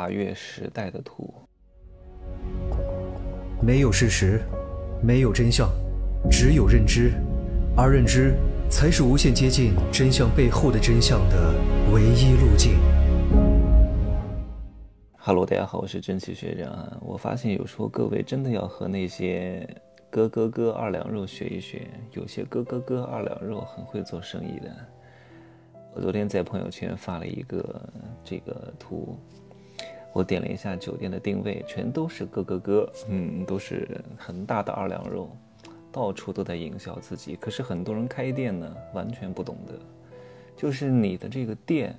跨越时代的图。没有事实，没有真相，只有认知，而认知才是无限接近真相背后的真相的唯一路径。Hello，大家好，我是真奇学长。我发现有时候各位真的要和那些哥哥哥二两肉学一学，有些哥哥哥二两肉很会做生意的。我昨天在朋友圈发了一个这个图，我点了一下酒店的定位，全都是咯咯咯，嗯，都是很大的二两肉，到处都在营销自己。可是很多人开店呢，完全不懂得，就是你的这个店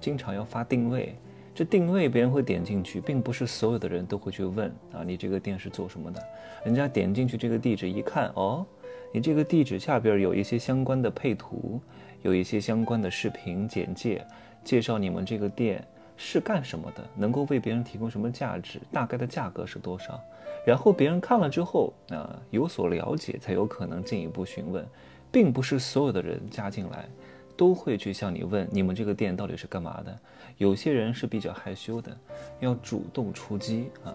经常要发定位，这定位别人会点进去，并不是所有的人都会去问啊，你这个店是做什么的？人家点进去这个地址一看，哦，你这个地址下边有一些相关的配图。有一些相关的视频简介，介绍你们这个店是干什么的，能够为别人提供什么价值，大概的价格是多少。然后别人看了之后啊，有所了解，才有可能进一步询问，并不是所有的人加进来都会去向你问你们这个店到底是干嘛的。有些人是比较害羞的，要主动出击啊。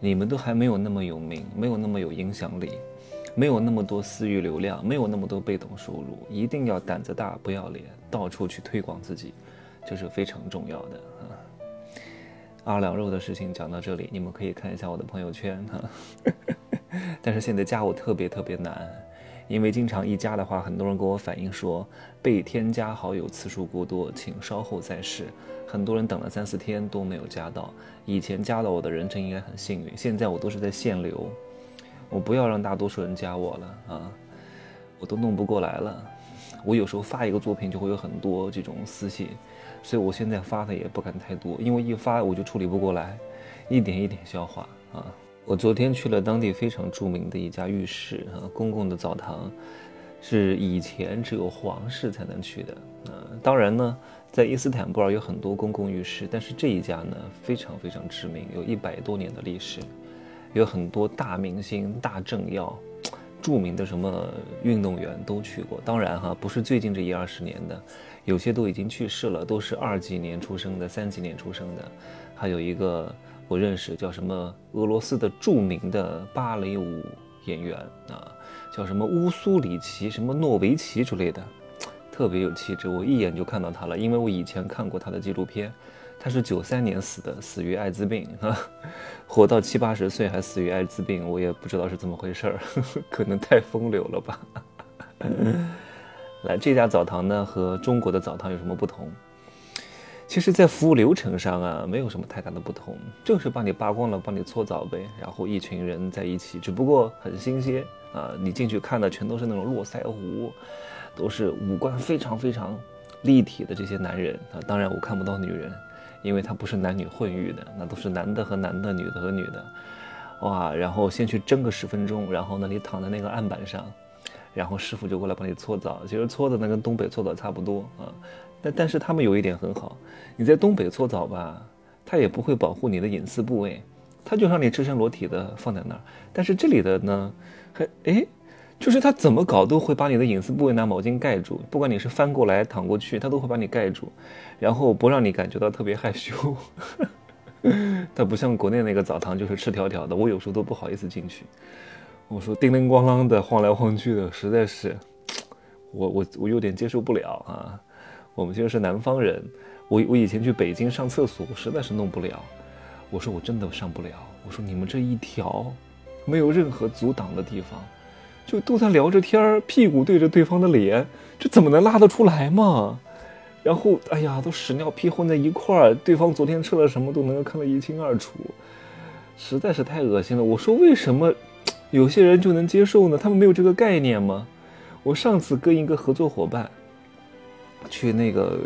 你们都还没有那么有名，没有那么有影响力。没有那么多私域流量，没有那么多被动收入，一定要胆子大，不要脸，到处去推广自己，这是非常重要的啊。二两肉的事情讲到这里，你们可以看一下我的朋友圈哈。但是现在加我特别特别难，因为经常一加的话，很多人给我反映说被添加好友次数过多，请稍后再试。很多人等了三四天都没有加到，以前加到我的人，真应该很幸运。现在我都是在限流。我不要让大多数人加我了啊！我都弄不过来了。我有时候发一个作品就会有很多这种私信，所以我现在发的也不敢太多，因为一发我就处理不过来，一点一点消化啊。我昨天去了当地非常著名的一家浴室啊，公共的澡堂，是以前只有皇室才能去的啊。当然呢，在伊斯坦布尔有很多公共浴室，但是这一家呢非常非常知名，有一百多年的历史。有很多大明星、大政要、著名的什么运动员都去过。当然哈，不是最近这一二十年的，有些都已经去世了，都是二几年出生的、三几年出生的。还有一个我认识叫什么俄罗斯的著名的芭蕾舞演员啊，叫什么乌苏里奇、什么诺维奇之类的，特别有气质。我一眼就看到他了，因为我以前看过他的纪录片。他是九三年死的，死于艾滋病啊，活到七八十岁还死于艾滋病，我也不知道是怎么回事儿，可能太风流了吧。来，这家澡堂呢和中国的澡堂有什么不同？其实，在服务流程上啊，没有什么太大的不同，就是帮你扒光了，帮你搓澡呗，然后一群人在一起，只不过很新鲜啊。你进去看的全都是那种络腮胡，都是五官非常非常立体的这些男人啊，当然我看不到女人。因为它不是男女混浴的，那都是男的和男的，女的和女的，哇！然后先去蒸个十分钟，然后呢，你躺在那个案板上，然后师傅就过来帮你搓澡。其实搓的那跟东北搓澡差不多啊，但但是他们有一点很好，你在东北搓澡吧，他也不会保护你的隐私部位，他就让你赤身裸体的放在那儿。但是这里的呢，还哎。就是他怎么搞都会把你的隐私部位拿毛巾盖住，不管你是翻过来躺过去，他都会把你盖住，然后不让你感觉到特别害羞。他不像国内那个澡堂，就是赤条条的，我有时候都不好意思进去。我说叮铃咣啷的晃来晃去的，实在是，我我我有点接受不了啊。我们就是南方人，我我以前去北京上厕所，我实在是弄不了。我说我真的上不了。我说你们这一条，没有任何阻挡的地方。就都在聊着天，屁股对着对方的脸，这怎么能拉得出来嘛？然后，哎呀，都屎尿屁混在一块儿，对方昨天吃了什么都能够看得一清二楚，实在是太恶心了。我说为什么有些人就能接受呢？他们没有这个概念吗？我上次跟一个合作伙伴去那个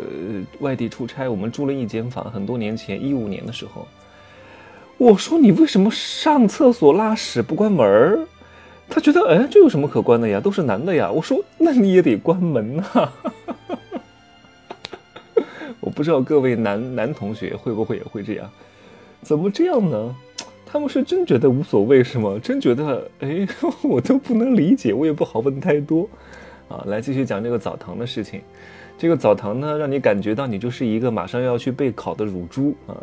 外地出差，我们住了一间房，很多年前，一五年的时候，我说你为什么上厕所拉屎不关门儿？他觉得，哎，这有什么可关的呀？都是男的呀。我说，那你也得关门呐。我不知道各位男男同学会不会也会这样？怎么这样呢？他们是真觉得无所谓是吗？真觉得，哎，我都不能理解，我也不好问太多。啊，来继续讲这个澡堂的事情。这个澡堂呢，让你感觉到你就是一个马上要去备考的乳猪啊，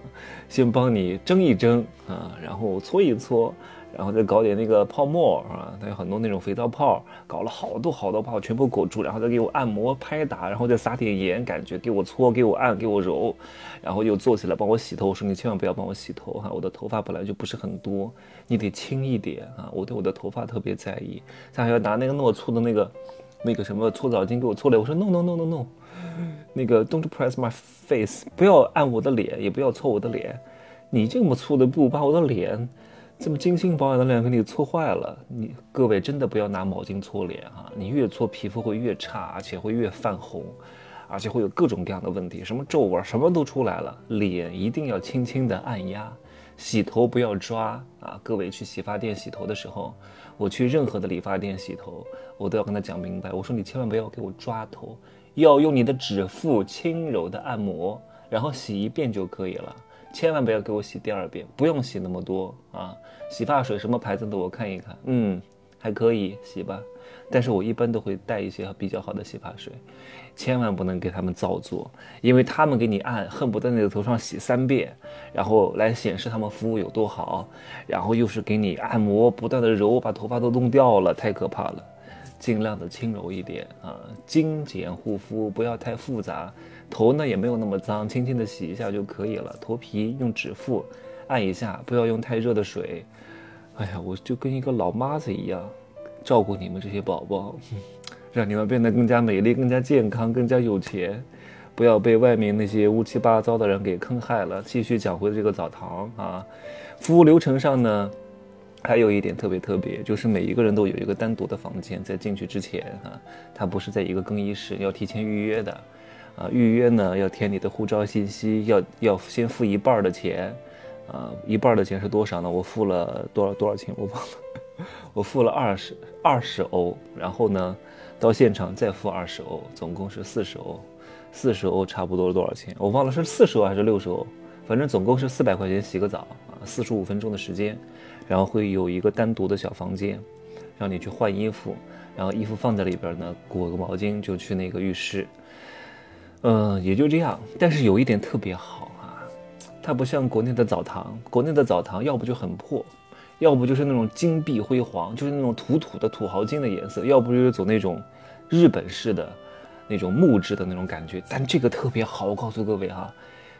先帮你蒸一蒸啊，然后搓一搓。然后再搞点那个泡沫啊，它有很多那种肥皂泡，搞了好多好多泡，全部裹住，然后再给我按摩拍打，然后再撒点盐，感觉给我搓，给我按，给我揉，然后又坐起来帮我洗头。我说你千万不要帮我洗头哈，我的头发本来就不是很多，你得轻一点啊，我对我的头发特别在意。他还要拿那个那么粗的那个那个什么搓澡巾给我搓脸，我说 no no no no no，那个 don't press my face，不要按我的脸，也不要搓我的脸，你这么粗的布把我的脸。这么精心保养的脸给你搓坏了，你各位真的不要拿毛巾搓脸哈，你越搓皮肤会越差，而且会越泛红，而且会有各种各样的问题，什么皱纹什么都出来了。脸一定要轻轻的按压，洗头不要抓啊！各位去洗发店洗头的时候，我去任何的理发店洗头，我都要跟他讲明白，我说你千万不要给我抓头，要用你的指腹轻柔的按摩，然后洗一遍就可以了。千万不要给我洗第二遍，不用洗那么多啊！洗发水什么牌子的我看一看，嗯，还可以洗吧。但是我一般都会带一些比较好的洗发水，千万不能给他们造作，因为他们给你按，恨不得那个头上洗三遍，然后来显示他们服务有多好，然后又是给你按摩，不断的揉，把头发都弄掉了，太可怕了。尽量的轻柔一点啊，精简护肤，不要太复杂。头呢也没有那么脏，轻轻的洗一下就可以了。头皮用指腹按一下，不要用太热的水。哎呀，我就跟一个老妈子一样，照顾你们这些宝宝，让你们变得更加美丽、更加健康、更加有钱，不要被外面那些乌七八糟的人给坑害了。继续讲回这个澡堂啊，服务流程上呢，还有一点特别特别，就是每一个人都有一个单独的房间，在进去之前啊，他不是在一个更衣室，要提前预约的。啊，预约呢要填你的护照信息，要要先付一半的钱，啊，一半的钱是多少呢？我付了多少多少钱？我忘了，我付了二十二十欧，然后呢，到现场再付二十欧，总共是四十欧，四十欧差不多多少钱？我忘了是四十欧还是六十欧，反正总共是四百块钱洗个澡啊，四十五分钟的时间，然后会有一个单独的小房间，让你去换衣服，然后衣服放在里边呢，裹个毛巾就去那个浴室。嗯，也就这样。但是有一点特别好啊，它不像国内的澡堂，国内的澡堂要不就很破，要不就是那种金碧辉煌，就是那种土土的土豪金的颜色，要不就是走那种日本式的那种木质的那种感觉。但这个特别好，我告诉各位哈，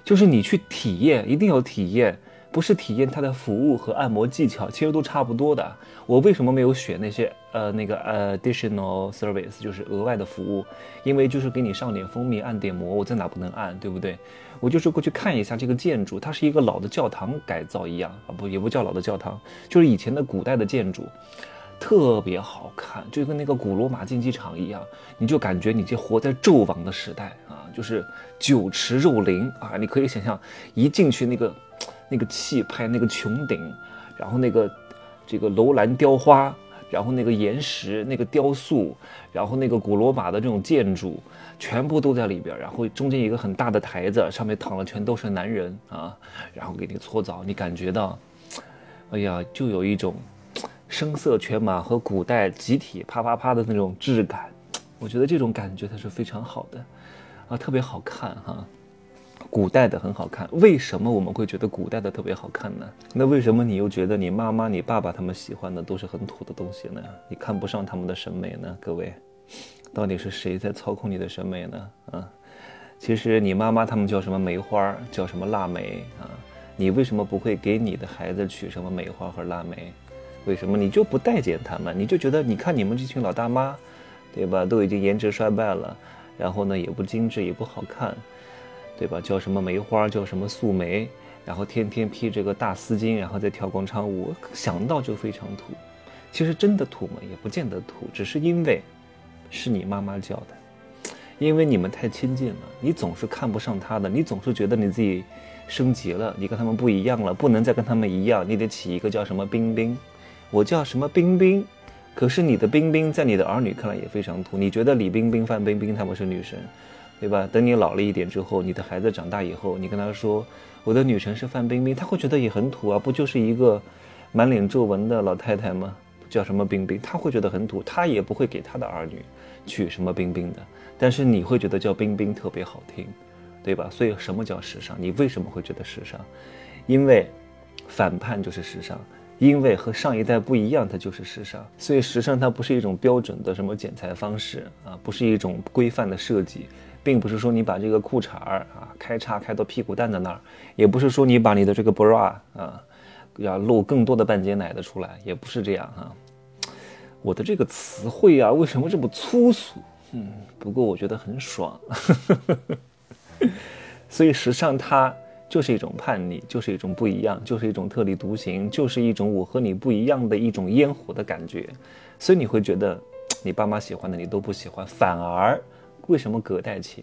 就是你去体验，一定要体验。不是体验它的服务和按摩技巧，其实都差不多的。我为什么没有选那些呃那个 additional service，就是额外的服务？因为就是给你上点蜂蜜，按点摩，我在哪不能按，对不对？我就是过去看一下这个建筑，它是一个老的教堂改造一样啊，不也不叫老的教堂，就是以前的古代的建筑，特别好看，就跟那个古罗马竞技场一样，你就感觉你就活在纣王的时代啊，就是酒池肉林啊，你可以想象一进去那个。那个气派，那个穹顶，然后那个这个楼兰雕花，然后那个岩石，那个雕塑，然后那个古罗马的这种建筑，全部都在里边。然后中间一个很大的台子，上面躺的全都是男人啊，然后给你搓澡，你感觉到，哎呀，就有一种声色犬马和古代集体啪啪啪的那种质感。我觉得这种感觉它是非常好的，啊，特别好看哈。古代的很好看，为什么我们会觉得古代的特别好看呢？那为什么你又觉得你妈妈、你爸爸他们喜欢的都是很土的东西呢？你看不上他们的审美呢？各位，到底是谁在操控你的审美呢？啊，其实你妈妈他们叫什么梅花，叫什么腊梅啊？你为什么不会给你的孩子取什么梅花和腊梅？为什么你就不待见他们？你就觉得你看你们这群老大妈，对吧？都已经颜值衰败了，然后呢也不精致也不好看。对吧？叫什么梅花？叫什么素梅？然后天天披着个大丝巾，然后再跳广场舞，想到就非常土。其实真的土吗？也不见得土，只是因为是你妈妈教的，因为你们太亲近了，你总是看不上她的，你总是觉得你自己升级了，你跟他们不一样了，不能再跟他们一样，你得起一个叫什么冰冰，我叫什么冰冰。可是你的冰冰在你的儿女看来也非常土，你觉得李冰冰、范冰冰他们是女神？对吧？等你老了一点之后，你的孩子长大以后，你跟他说我的女神是范冰冰，他会觉得也很土啊，不就是一个满脸皱纹的老太太吗？叫什么冰冰，他会觉得很土，他也不会给他的儿女取什么冰冰的。但是你会觉得叫冰冰特别好听，对吧？所以什么叫时尚？你为什么会觉得时尚？因为反叛就是时尚，因为和上一代不一样，它就是时尚。所以时尚它不是一种标准的什么剪裁方式啊，不是一种规范的设计，并不是说你把这个裤衩儿啊开叉开到屁股蛋的那儿，也不是说你把你的这个 bra 啊要露更多的半截奶的出来，也不是这样哈。我的这个词汇啊，为什么这么粗俗？嗯，不过我觉得很爽，所以时尚它就是一种叛逆，就是一种不一样，就是一种特立独行，就是一种我和你不一样的一种烟火的感觉。所以你会觉得 你爸妈喜欢的你都不喜欢，反而为什么隔代亲？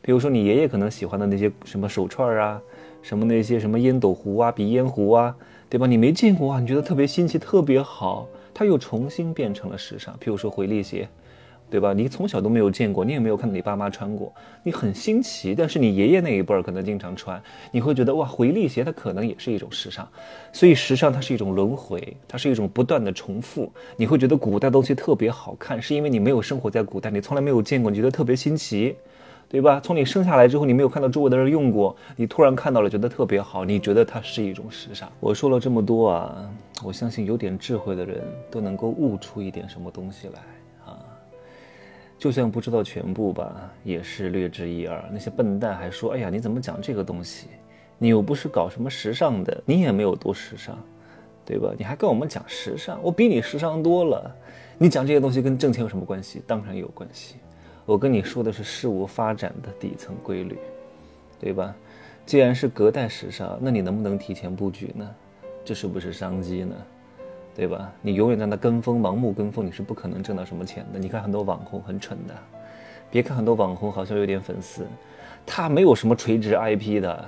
比如说你爷爷可能喜欢的那些什么手串啊，什么那些什么烟斗壶啊、鼻烟壶啊，对吧？你没见过啊，你觉得特别新奇、特别好，它又重新变成了时尚。比如说回力鞋。对吧？你从小都没有见过，你也没有看到你爸妈穿过，你很新奇。但是你爷爷那一辈儿可能经常穿，你会觉得哇，回力鞋它可能也是一种时尚。所以时尚它是一种轮回，它是一种不断的重复。你会觉得古代东西特别好看，是因为你没有生活在古代，你从来没有见过，你觉得特别新奇，对吧？从你生下来之后，你没有看到周围的人用过，你突然看到了，觉得特别好，你觉得它是一种时尚。我说了这么多啊，我相信有点智慧的人都能够悟出一点什么东西来。就算不知道全部吧，也是略知一二。那些笨蛋还说：“哎呀，你怎么讲这个东西？你又不是搞什么时尚的，你也没有多时尚，对吧？你还跟我们讲时尚，我比你时尚多了。你讲这些东西跟挣钱有什么关系？当然有关系。我跟你说的是事物发展的底层规律，对吧？既然是隔代时尚，那你能不能提前布局呢？这是不是商机呢？”对吧？你永远在那跟风，盲目跟风，你是不可能挣到什么钱的。你看很多网红很蠢的，别看很多网红好像有点粉丝，他没有什么垂直 IP 的，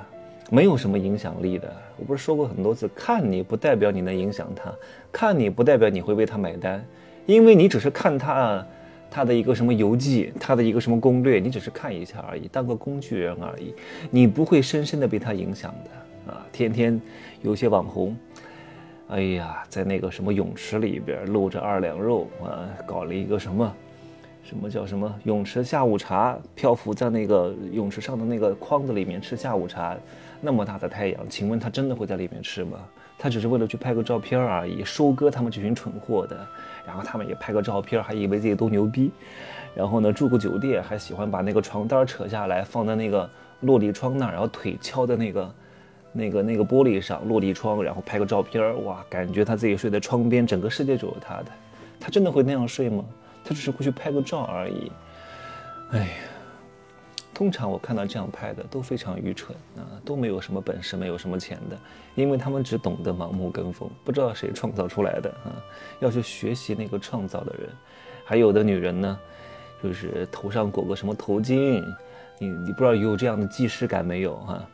没有什么影响力的。我不是说过很多次，看你不代表你能影响他，看你不代表你会为他买单，因为你只是看他，他的一个什么游记，他的一个什么攻略，你只是看一下而已，当个工具人而已，你不会深深的被他影响的啊！天天有些网红。哎呀，在那个什么泳池里边露着二两肉啊，搞了一个什么，什么叫什么泳池下午茶，漂浮在那个泳池上的那个筐子里面吃下午茶，那么大的太阳，请问他真的会在里面吃吗？他只是为了去拍个照片而已，收割他们这群蠢货的，然后他们也拍个照片，还以为自己多牛逼，然后呢住个酒店，还喜欢把那个床单扯下来放在那个落地窗那儿，然后腿敲在那个。那个那个玻璃上落地窗，然后拍个照片哇，感觉他自己睡在窗边，整个世界只有他的。他真的会那样睡吗？他只是会去拍个照而已。哎呀，通常我看到这样拍的都非常愚蠢啊，都没有什么本事，没有什么钱的，因为他们只懂得盲目跟风，不知道谁创造出来的啊，要去学习那个创造的人。还有的女人呢，就是头上裹个什么头巾，你你不知道有这样的既视感没有哈？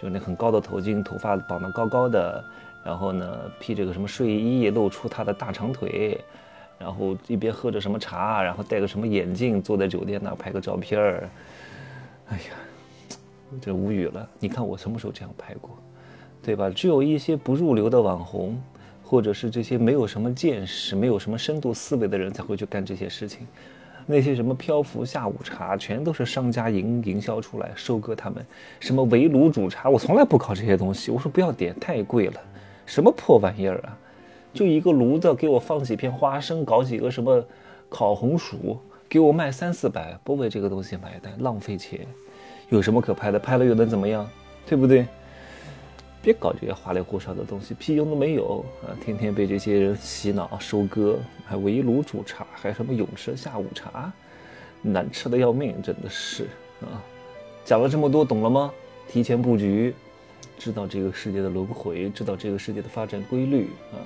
就那很高的头巾，头发绑得高高的，然后呢披着个什么睡衣，露出他的大长腿，然后一边喝着什么茶，然后戴个什么眼镜，坐在酒店那拍个照片儿。哎呀，我这无语了。你看我什么时候这样拍过，对吧？只有一些不入流的网红，或者是这些没有什么见识、没有什么深度思维的人才会去干这些事情。那些什么漂浮下午茶，全都是商家营营销出来收割他们。什么围炉煮茶，我从来不搞这些东西。我说不要点，太贵了。什么破玩意儿啊！就一个炉子，给我放几片花生，搞几个什么烤红薯，给我卖三四百，不为这个东西买单，浪费钱。有什么可拍的？拍了又能怎么样？对不对？别搞这些花里胡哨的东西，屁用都没有啊！天天被这些人洗脑收割，还围炉煮茶，还什么泳池下午茶，难吃的要命，真的是啊！讲了这么多，懂了吗？提前布局，知道这个世界的轮回，知道这个世界的发展规律啊！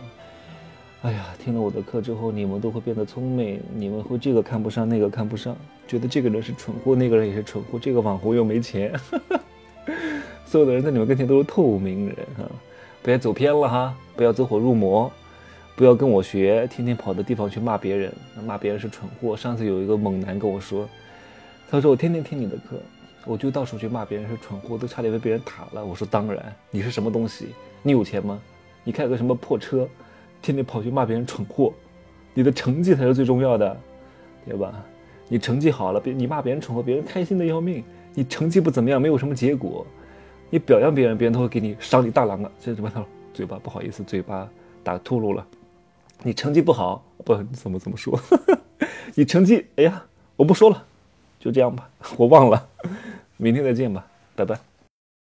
哎呀，听了我的课之后，你们都会变得聪明，你们会这个看不上，那个看不上，觉得这个人是蠢货，那个人也是蠢货，这个网红又没钱。所有的人在你们跟前都是透明人哈，不要走偏了哈，不要走火入魔，不要跟我学，天天跑的地方去骂别人，骂别人是蠢货。上次有一个猛男跟我说，他说我天天听你的课，我就到处去骂别人是蠢货，都差点被别人打了。我说当然，你是什么东西？你有钱吗？你开个什么破车，天天跑去骂别人蠢货，你的成绩才是最重要的，对吧？你成绩好了，别你骂别人蠢货，别人开心的要命。你成绩不怎么样，没有什么结果，你表扬别人，别人都会给你赏你大郎啊！这怎么嘴巴不好意思，嘴巴打秃噜了。你成绩不好，不怎么怎么说？你成绩，哎呀，我不说了，就这样吧，我忘了。明天再见吧，拜拜。